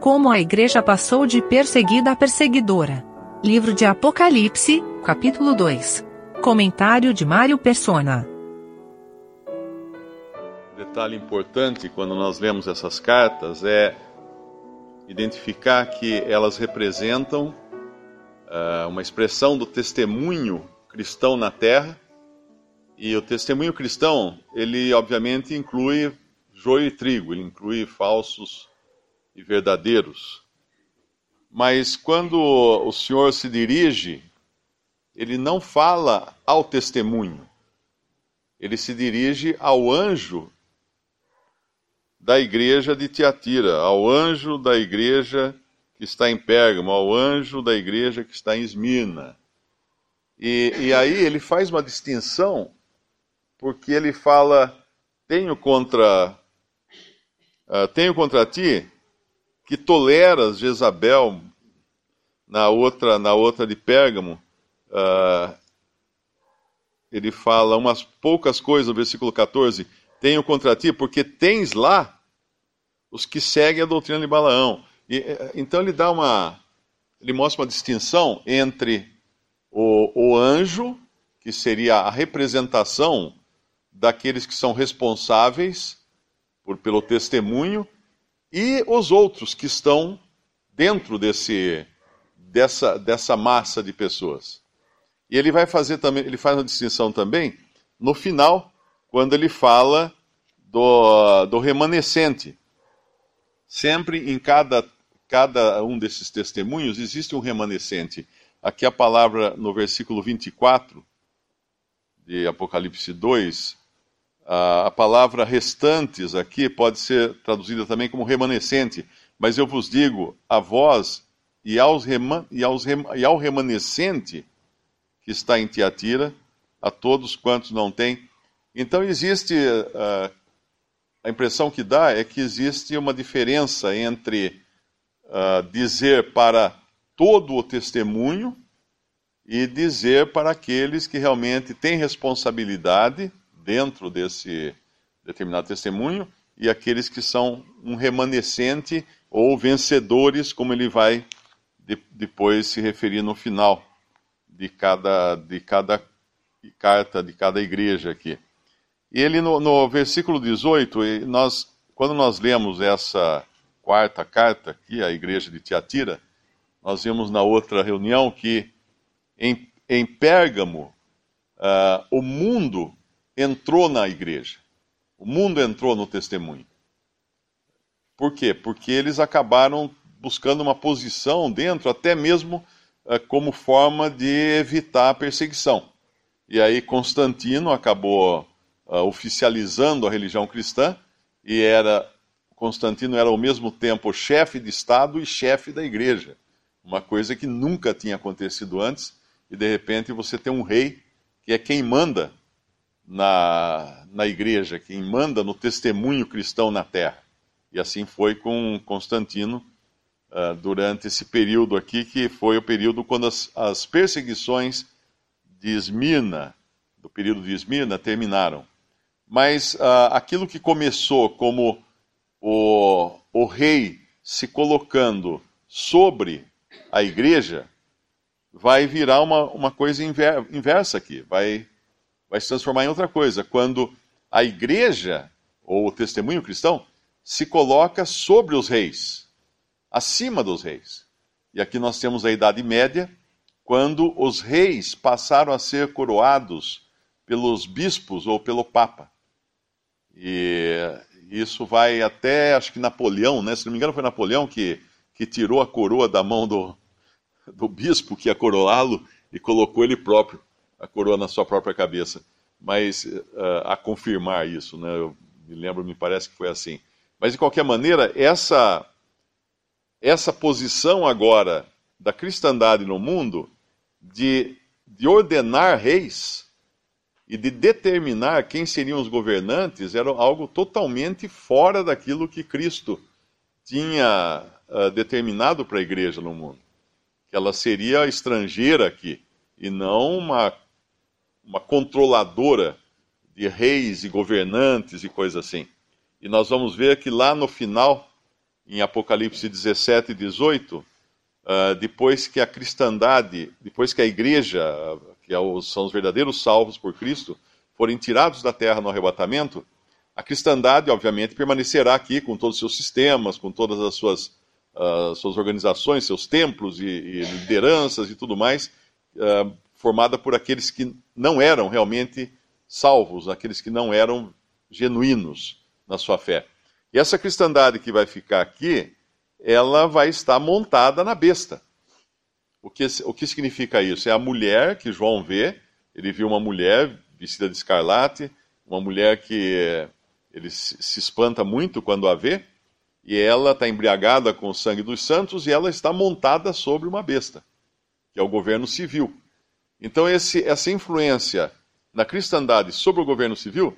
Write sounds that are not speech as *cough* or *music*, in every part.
Como a igreja passou de perseguida a perseguidora. Livro de Apocalipse, capítulo 2. Comentário de Mário Persona. Detalhe importante quando nós lemos essas cartas é identificar que elas representam uh, uma expressão do testemunho cristão na Terra. E o testemunho cristão, ele obviamente inclui joio e trigo, ele inclui falsos e verdadeiros. Mas quando o Senhor se dirige, ele não fala ao testemunho, ele se dirige ao anjo da igreja de Tiatira, ao anjo da igreja que está em Pérgamo, ao anjo da igreja que está em Esmirna. E, e aí ele faz uma distinção, porque ele fala: tenho contra, uh, tenho contra ti que toleras Jezabel na outra, na outra de Pérgamo, uh, ele fala umas poucas coisas no versículo 14: Tenho contra ti, porque tens lá os que seguem a doutrina de Balaão. E, eh, então ele dá uma. Ele mostra uma distinção entre o, o anjo, que seria a representação daqueles que são responsáveis por, pelo testemunho, e os outros que estão dentro desse, dessa, dessa massa de pessoas. E ele vai fazer também, ele faz uma distinção também no final, quando ele fala do, do remanescente. Sempre em cada, cada um desses testemunhos existe um remanescente. Aqui a palavra no versículo 24 de Apocalipse 2 a palavra restantes aqui pode ser traduzida também como remanescente, mas eu vos digo, a vós e, aos rema, e, aos e ao remanescente que está em Tiatira, a todos quantos não têm. Então existe, uh, a impressão que dá é que existe uma diferença entre uh, dizer para todo o testemunho e dizer para aqueles que realmente têm responsabilidade dentro desse determinado testemunho e aqueles que são um remanescente ou vencedores, como ele vai de, depois se referir no final de cada, de cada carta, de cada igreja aqui. E ele, no, no versículo 18, nós, quando nós lemos essa quarta carta aqui, a igreja de Tiatira, nós vimos na outra reunião que em, em Pérgamo, uh, o mundo entrou na igreja. O mundo entrou no testemunho. Por quê? Porque eles acabaram buscando uma posição dentro, até mesmo uh, como forma de evitar a perseguição. E aí Constantino acabou uh, oficializando a religião cristã e era Constantino era ao mesmo tempo chefe de estado e chefe da igreja, uma coisa que nunca tinha acontecido antes. E de repente você tem um rei que é quem manda na, na igreja, quem manda no testemunho cristão na terra. E assim foi com Constantino uh, durante esse período aqui, que foi o período quando as, as perseguições de Esmirna, do período de Esmirna, terminaram. Mas uh, aquilo que começou como o, o rei se colocando sobre a igreja, vai virar uma, uma coisa inver, inversa aqui. Vai vai se transformar em outra coisa, quando a igreja, ou o testemunho cristão, se coloca sobre os reis, acima dos reis. E aqui nós temos a Idade Média, quando os reis passaram a ser coroados pelos bispos ou pelo Papa. E isso vai até, acho que Napoleão, né? se não me engano foi Napoleão que, que tirou a coroa da mão do, do bispo que ia coroá-lo e colocou ele próprio a coroa na sua própria cabeça. Mas uh, a confirmar isso, né? Eu me lembro, me parece que foi assim. Mas de qualquer maneira, essa essa posição agora da cristandade no mundo de, de ordenar reis e de determinar quem seriam os governantes era algo totalmente fora daquilo que Cristo tinha uh, determinado para a igreja no mundo. Que ela seria estrangeira aqui e não uma uma controladora de reis e governantes e coisas assim. E nós vamos ver que lá no final, em Apocalipse 17 e 18, uh, depois que a cristandade, depois que a igreja, que é são os verdadeiros salvos por Cristo, forem tirados da terra no arrebatamento, a cristandade, obviamente, permanecerá aqui com todos os seus sistemas, com todas as suas, uh, suas organizações, seus templos e, e, lideranças e tudo mais, uh, formada por aqueles que não eram realmente salvos, aqueles que não eram genuínos na sua fé. E essa cristandade que vai ficar aqui, ela vai estar montada na besta. O que, o que significa isso? É a mulher que João vê, ele viu uma mulher vestida de escarlate, uma mulher que ele se espanta muito quando a vê, e ela está embriagada com o sangue dos santos e ela está montada sobre uma besta, que é o governo civil. Então, esse, essa influência na cristandade sobre o governo civil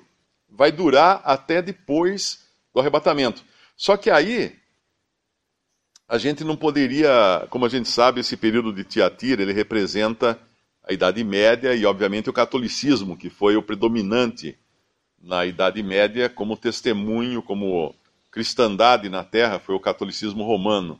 vai durar até depois do arrebatamento. Só que aí, a gente não poderia, como a gente sabe, esse período de Tiatira, ele representa a Idade Média e, obviamente, o catolicismo, que foi o predominante na Idade Média como testemunho, como cristandade na terra, foi o catolicismo romano.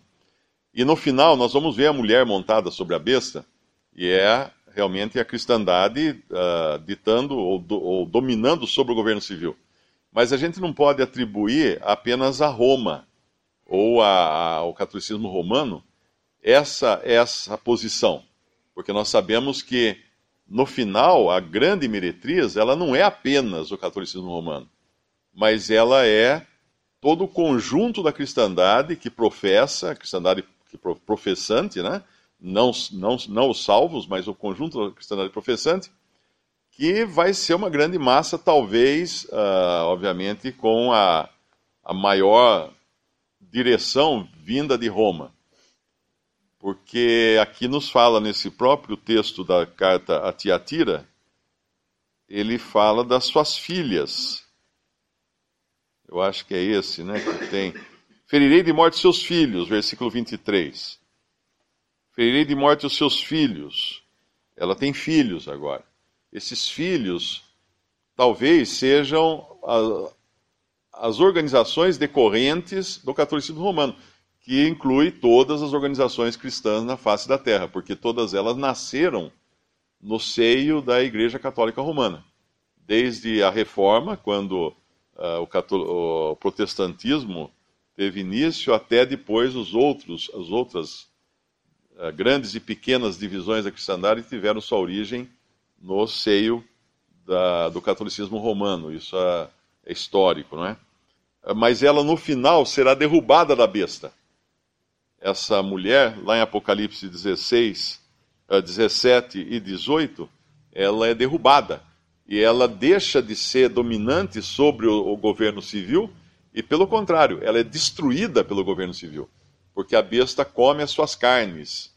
E no final, nós vamos ver a mulher montada sobre a besta, e é realmente a cristandade uh, ditando ou, do, ou, dominando sobre o governo civil. Mas a gente não pode atribuir apenas a Roma ou a, ao catolicismo romano essa, essa posição, porque nós sabemos que no final, a grande meretriz, ela não é apenas o catolicismo romano, mas ela é todo o conjunto da cristandade que professa, a cristandade que professante, né? Não, não, não os salvos, mas o conjunto da cristandade professante, que vai ser uma grande massa, talvez, uh, obviamente, com a, a maior direção vinda de Roma porque aqui nos fala nesse próprio texto da carta a Tiatira, ele fala das suas filhas. Eu acho que é esse, né, que tem. Ferirei de morte seus filhos, versículo 23. Ferirei de morte os seus filhos. Ela tem filhos agora. Esses filhos talvez sejam as organizações decorrentes do catolicismo romano que inclui todas as organizações cristãs na face da terra, porque todas elas nasceram no seio da Igreja Católica Romana. Desde a Reforma, quando uh, o, o, protestantismo teve início, até depois os outros, as outras grandes e pequenas divisões da cristandade tiveram sua origem no seio da, do catolicismo romano. Isso é, é histórico, não é? Mas ela no final será derrubada da besta essa mulher, lá em Apocalipse 16, 17 eh, e 18, ela é derrubada. E ela deixa de ser dominante sobre o, o governo civil, e pelo contrário, ela é destruída pelo governo civil. Porque a besta come as suas carnes,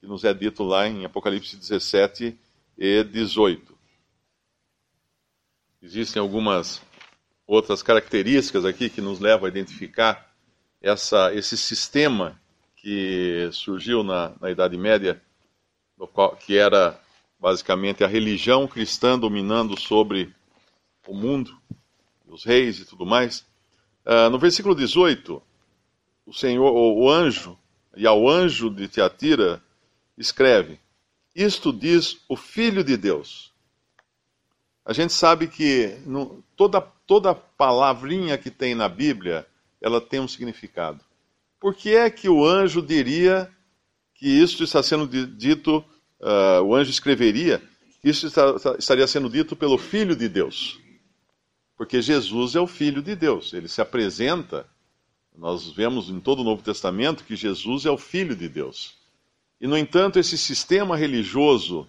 que nos é dito lá em Apocalipse 17 e 18. Existem algumas outras características aqui que nos levam a identificar essa, esse sistema que surgiu na, na Idade Média, qual, que era basicamente a religião cristã dominando sobre o mundo, os reis e tudo mais. Uh, no versículo 18, o Senhor, o anjo, e ao anjo de Tiatira, escreve: Isto diz o Filho de Deus. A gente sabe que no, toda, toda palavrinha que tem na Bíblia, ela tem um significado por que é que o anjo diria que isso está sendo dito, uh, o anjo escreveria, que isso está, estaria sendo dito pelo Filho de Deus? Porque Jesus é o Filho de Deus, ele se apresenta, nós vemos em todo o Novo Testamento que Jesus é o Filho de Deus. E, no entanto, esse sistema religioso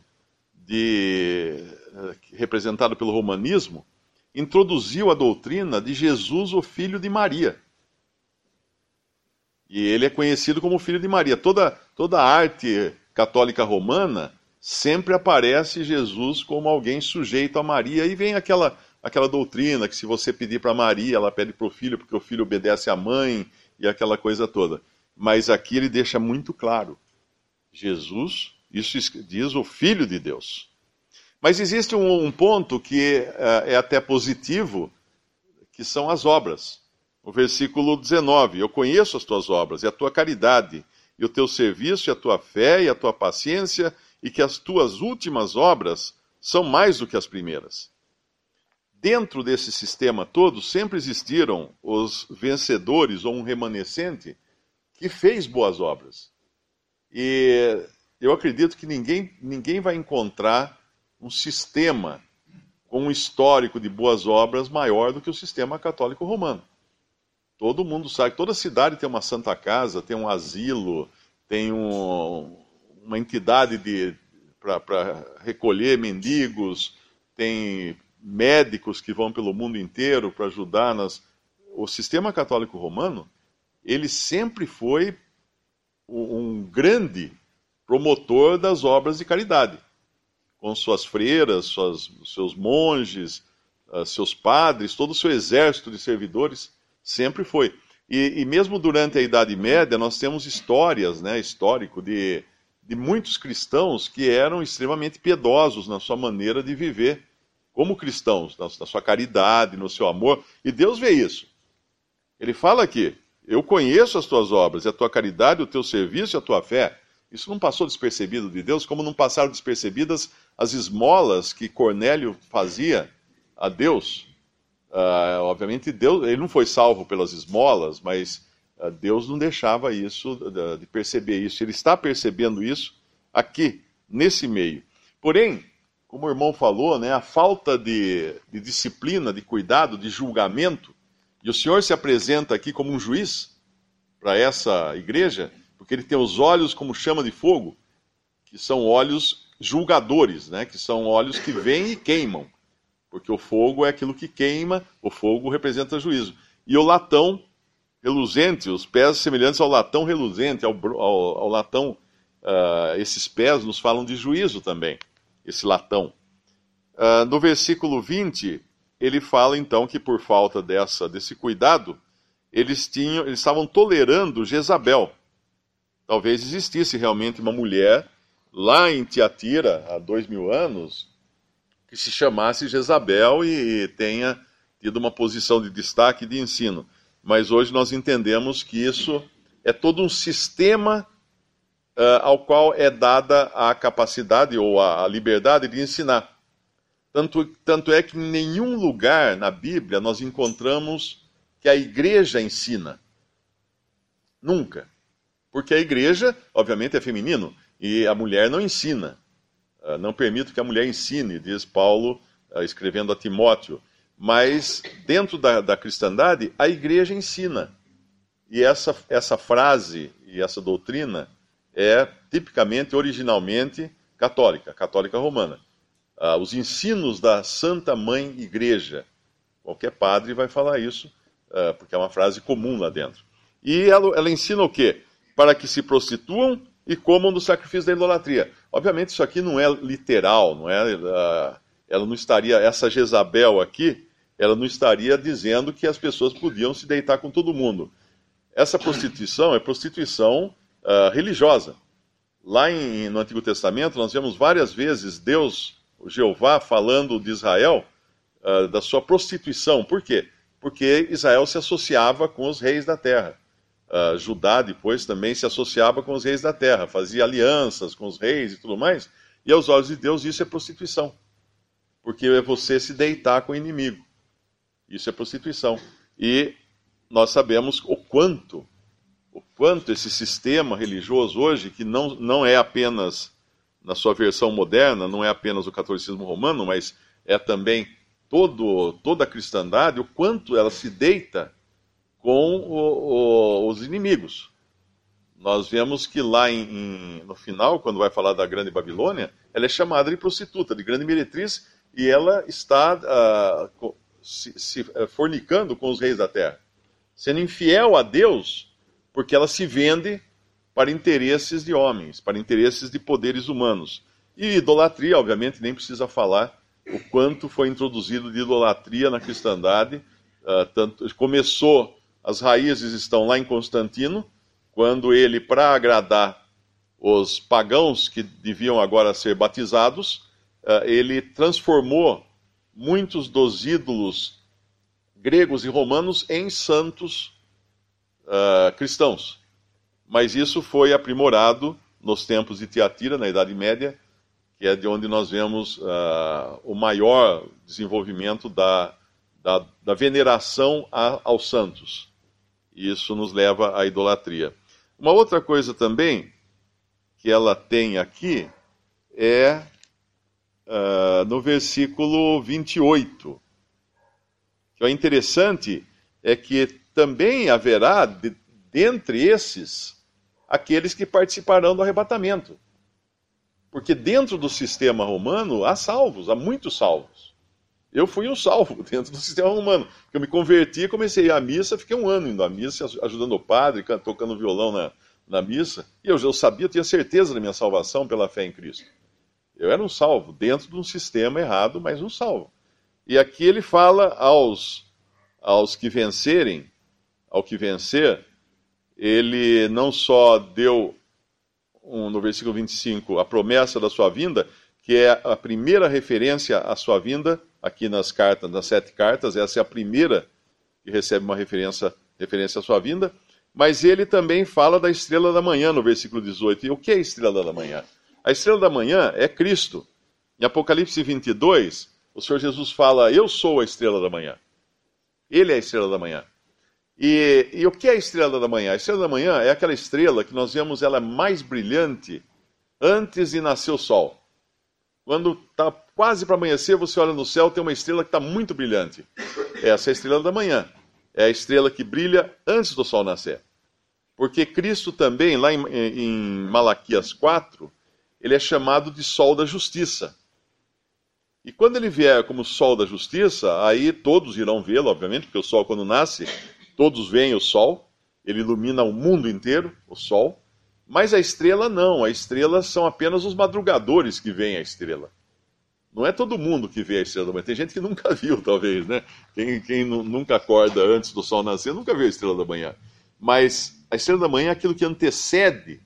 de, uh, representado pelo romanismo introduziu a doutrina de Jesus, o Filho de Maria. E ele é conhecido como filho de Maria. Toda, toda a arte católica romana sempre aparece Jesus como alguém sujeito a Maria. E vem aquela, aquela doutrina que se você pedir para Maria, ela pede para o filho, porque o filho obedece à mãe e aquela coisa toda. Mas aqui ele deixa muito claro: Jesus, isso diz o Filho de Deus. Mas existe um, um ponto que é, é até positivo, que são as obras. O versículo 19: Eu conheço as tuas obras e a tua caridade, e o teu serviço, e a tua fé, e a tua paciência, e que as tuas últimas obras são mais do que as primeiras. Dentro desse sistema todo, sempre existiram os vencedores ou um remanescente que fez boas obras. E eu acredito que ninguém, ninguém vai encontrar um sistema com um histórico de boas obras maior do que o sistema católico romano. Todo mundo sabe, toda cidade tem uma santa casa, tem um asilo, tem um, uma entidade para recolher mendigos, tem médicos que vão pelo mundo inteiro para ajudar nas. O sistema católico romano, ele sempre foi um grande promotor das obras de caridade com suas freiras, suas, seus monges, uh, seus padres, todo o seu exército de servidores, sempre foi. E, e, mesmo durante a Idade Média, nós temos histórias, né, histórico, de, de muitos cristãos que eram extremamente piedosos na sua maneira de viver como cristãos, na, na sua caridade, no seu amor, e Deus vê isso. Ele fala aqui: Eu conheço as tuas obras, a tua caridade, o teu serviço e a tua fé. Isso não passou despercebido de Deus, como não passaram despercebidas as esmolas que Cornélio fazia a Deus. Uh, obviamente, Deus, ele não foi salvo pelas esmolas, mas uh, Deus não deixava isso, de, de perceber isso. Ele está percebendo isso aqui, nesse meio. Porém, como o irmão falou, né, a falta de, de disciplina, de cuidado, de julgamento, e o Senhor se apresenta aqui como um juiz para essa igreja, porque ele tem os olhos como chama de fogo, que são olhos julgadores, né? que são olhos que vêm e queimam. Porque o fogo é aquilo que queima, o fogo representa juízo. E o latão reluzente, os pés semelhantes ao latão reluzente, ao, ao, ao latão, uh, esses pés nos falam de juízo também, esse latão. Uh, no versículo 20, ele fala então que por falta dessa, desse cuidado, eles, tinham, eles estavam tolerando Jezabel. Talvez existisse realmente uma mulher lá em Tiatira, há dois mil anos, que se chamasse Jezabel e, tenha tido uma posição de destaque de ensino. Mas hoje nós entendemos que isso é todo um sistema uh, ao qual é dada a capacidade ou a, a liberdade de ensinar. Tanto, tanto é que em nenhum lugar na Bíblia nós encontramos que a igreja ensina. Nunca. Porque a igreja, obviamente, é feminino. E a mulher não ensina. Ah, não permito que a mulher ensine, diz Paulo ah, escrevendo a Timóteo. Mas dentro da, da cristandade, a igreja ensina. E essa, essa frase e essa doutrina é tipicamente, originalmente, católica, católica romana. Uh, os ensinos da Santa Mãe Igreja. Qualquer padre vai falar isso, uh, porque é uma frase comum lá dentro. E ela, ela ensina o quê? Para que se prostituam e comam do sacrifício da idolatria. Obviamente isso aqui não é literal, não é? Ela não estaria, essa Jezabel aqui, ela não estaria dizendo que as pessoas podiam se deitar com todo mundo. Essa prostituição é prostituição uh, religiosa. Lá em, no Antigo Testamento nós vemos várias vezes Deus, Jeová, falando de Israel uh, da sua prostituição. Por quê? Porque Israel se associava com os reis da terra uh, Judá depois também se associava com os reis da terra, fazia alianças com os reis e tudo mais, e aos olhos de Deus isso é prostituição, porque é você se deitar com o inimigo. Isso é prostituição. E nós sabemos o quanto, o quanto esse sistema religioso hoje, que não, não é apenas na sua versão moderna, não é apenas o catolicismo romano, mas é também todo, toda a cristandade, o quanto ela se deita com o, o, os inimigos. Nós vemos que lá em, em, no final, quando vai falar da Grande Babilônia, ela é chamada de prostituta, de grande meretriz, e ela está uh, se, se uh, fornicando com os reis da terra, sendo infiel a Deus, porque ela se vende para interesses de homens, para interesses de poderes humanos. E idolatria, obviamente, nem precisa falar o quanto foi introduzido de idolatria na cristandade. Uh, tanto, começou as raízes estão lá em Constantino, quando ele, para agradar os pagãos que deviam agora ser batizados, eh, ele transformou muitos dos ídolos gregos e romanos em santos uh, cristãos. Mas isso foi aprimorado nos tempos de Tiatira, na Idade Média, que é de onde nós vemos uh, o maior desenvolvimento da, da, da veneração a, aos santos. E isso nos leva à idolatria. Uma outra coisa também que ela tem aqui é uh, no versículo 28. Que é interessante é que também haverá, de, dentre esses, aqueles que participarão do arrebatamento. Porque dentro do sistema romano há salvos, há muitos salvos. Eu fui um salvo *laughs* dentro do sistema romano. Eu me converti, comecei a missa, fiquei um ano indo à missa, ajudando o padre, tocando violão na, na missa. E eu, eu sabia, eu tinha certeza da minha salvação pela fé em Cristo. Eu era um salvo, dentro de um sistema errado, mas um salvo. E aqui ele fala aos, aos que vencerem, ao que vencer, ele não só deu, um, no versículo 25, a promessa da sua vinda, que é a primeira referência à sua vinda, aqui nas cartas, nas sete cartas, essa é a primeira que recebe uma referência, referência à sua vinda, mas ele também fala da estrela da manhã, no versículo 18. E o que é a estrela da manhã? A estrela da manhã é Cristo. Em Apocalipse 22, o Senhor Jesus fala: Eu sou a estrela da manhã. Ele é a estrela da manhã. E, e, o que é a estrela da manhã? A estrela da manhã é aquela estrela que nós vemos ela mais brilhante antes de nascer o sol. Quando está quase para amanhecer, você olha no céu, tem uma estrela que está muito brilhante. Essa é a estrela da manhã. É a estrela que brilha antes do sol nascer. Porque Cristo também, lá em, em Malaquias 4, ele é chamado de sol da justiça. E quando ele vier como sol da justiça, aí todos irão vê-lo, obviamente, porque o sol, quando nasce, todos veem o sol, ele ilumina o mundo inteiro, o sol. Mas a estrela não, a estrela são apenas os madrugadores que veem a estrela. Não é todo mundo que vê a estrela da manhã. Tem gente que nunca *laughs* viu, talvez, né? Quem, quem nunca acorda antes do sol nascer nunca viu a estrela da manhã. Mas a estrela da manhã é aquilo que antecede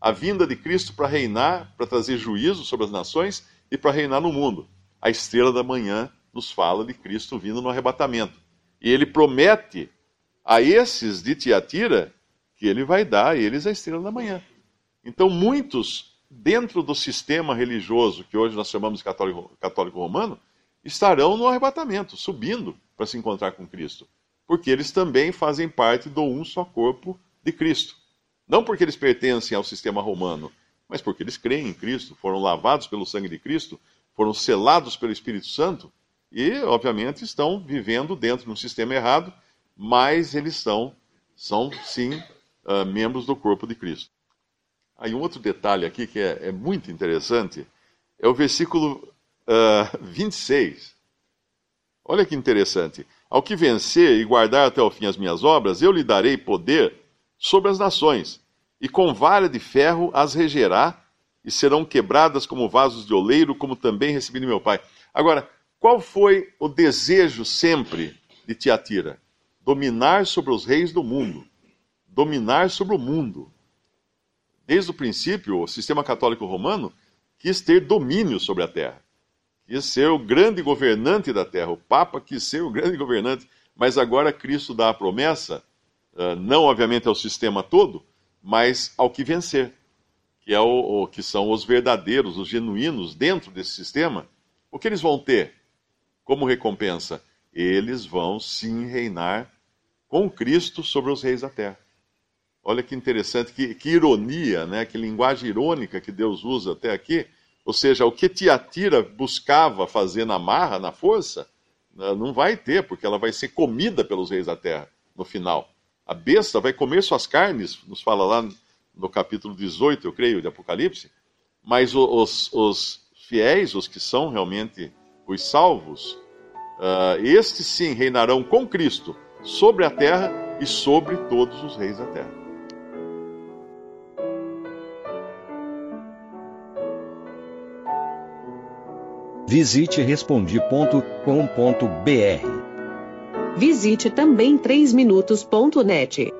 a vinda de Cristo para reinar, para trazer juízo sobre as nações e para reinar no mundo. A estrela da manhã nos fala de Cristo vindo no arrebatamento. E ele promete a esses de Tiatira que ele vai dar a eles a estrela da manhã. Então, muitos dentro do sistema religioso que hoje nós chamamos católico, católico romano estarão no arrebatamento, subindo para se encontrar com Cristo, porque eles também fazem parte do um só corpo de Cristo. Não porque eles pertencem ao sistema romano, mas porque eles creem em Cristo, foram lavados pelo sangue de Cristo, foram selados pelo Espírito Santo e, obviamente, estão vivendo dentro de um sistema errado, mas eles são, são sim, uh, membros do corpo de Cristo. Aí um outro detalhe aqui que é, é muito interessante é o versículo uh, 26. Olha que interessante. Ao que vencer e guardar até o fim as minhas obras, eu lhe darei poder sobre as nações, e com vara de ferro as regerá, e serão quebradas como vasos de oleiro, como também recebi de meu pai. Agora, qual foi o desejo sempre de Tiatira? Dominar sobre os reis do mundo. Dominar sobre o mundo. Desde o princípio, o sistema católico romano quis ter domínio sobre a terra. Quis ser o grande governante da terra. O Papa quis ser o grande governante. Mas agora Cristo dá a promessa não obviamente ao sistema todo, mas ao que vencer, que, é o, que são os verdadeiros, os genuínos dentro desse sistema. O que eles vão ter como recompensa? Eles vão sim reinar com Cristo sobre os reis da terra. Olha que interessante, que, que ironia, né? que linguagem irônica que Deus usa até aqui. Ou seja, o que Tiatira buscava fazer na marra, na força, não vai ter, porque ela vai ser comida pelos reis da terra no final. A besta vai comer suas carnes, nos fala lá no capítulo 18, eu creio, de Apocalipse. Mas os, os fiéis, os que são realmente os salvos, uh, estes sim reinarão com Cristo sobre a terra e sobre todos os reis da terra. Visite respondi.com.br Visite também 3minutos.net.